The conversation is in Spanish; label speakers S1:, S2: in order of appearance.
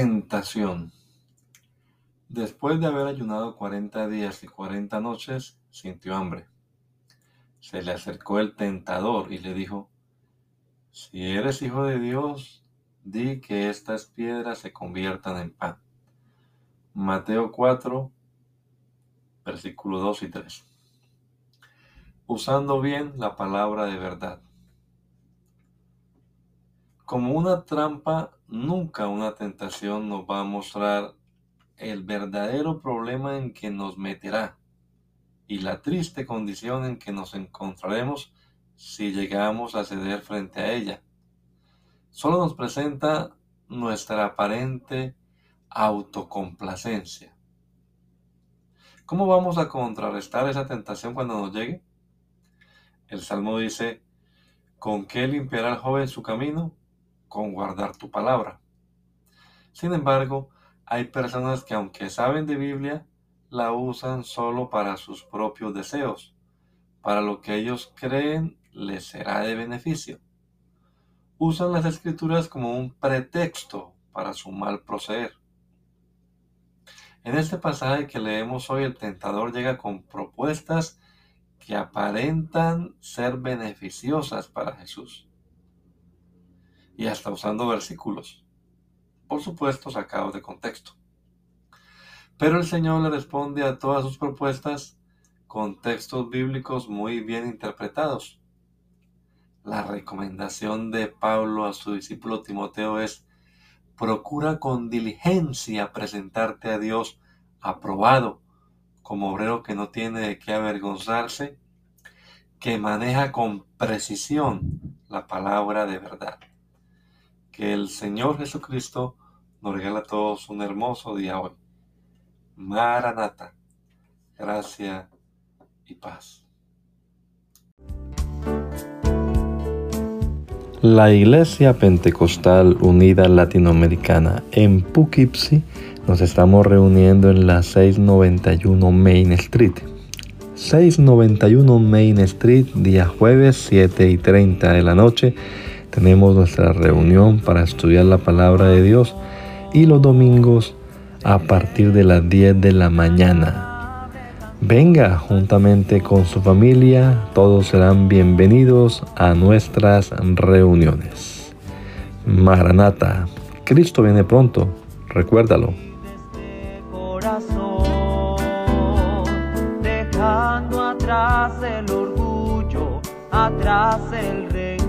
S1: Tentación. Después de haber ayunado cuarenta días y cuarenta noches, sintió hambre. Se le acercó el tentador y le dijo, Si eres hijo de Dios, di que estas piedras se conviertan en pan. Mateo 4, versículos 2 y 3. Usando bien la palabra de verdad. Como una trampa, nunca una tentación nos va a mostrar el verdadero problema en que nos meterá y la triste condición en que nos encontraremos si llegamos a ceder frente a ella. Solo nos presenta nuestra aparente autocomplacencia. ¿Cómo vamos a contrarrestar esa tentación cuando nos llegue? El Salmo dice, ¿con qué limpiará el joven su camino? Con guardar tu palabra. Sin embargo, hay personas que aunque saben de Biblia, la usan solo para sus propios deseos, para lo que ellos creen les será de beneficio. Usan las escrituras como un pretexto para su mal proceder. En este pasaje que leemos hoy, el tentador llega con propuestas que aparentan ser beneficiosas para Jesús y hasta usando versículos, por supuesto sacados de contexto. Pero el Señor le responde a todas sus propuestas con textos bíblicos muy bien interpretados. La recomendación de Pablo a su discípulo Timoteo es, procura con diligencia presentarte a Dios aprobado, como obrero que no tiene de qué avergonzarse, que maneja con precisión la palabra de verdad. Que el Señor Jesucristo nos regala a todos un hermoso día hoy. Maranata, gracia y paz. La Iglesia Pentecostal Unida Latinoamericana en Poughkeepsie nos estamos reuniendo en la 691 Main Street. 691 Main Street, día jueves 7 y 30 de la noche tenemos nuestra reunión para estudiar la palabra de Dios y los domingos a partir de las 10 de la mañana. Venga juntamente con su familia, todos serán bienvenidos a nuestras reuniones. Maranata, Cristo viene pronto, recuérdalo.
S2: Dejando atrás el orgullo, atrás el rey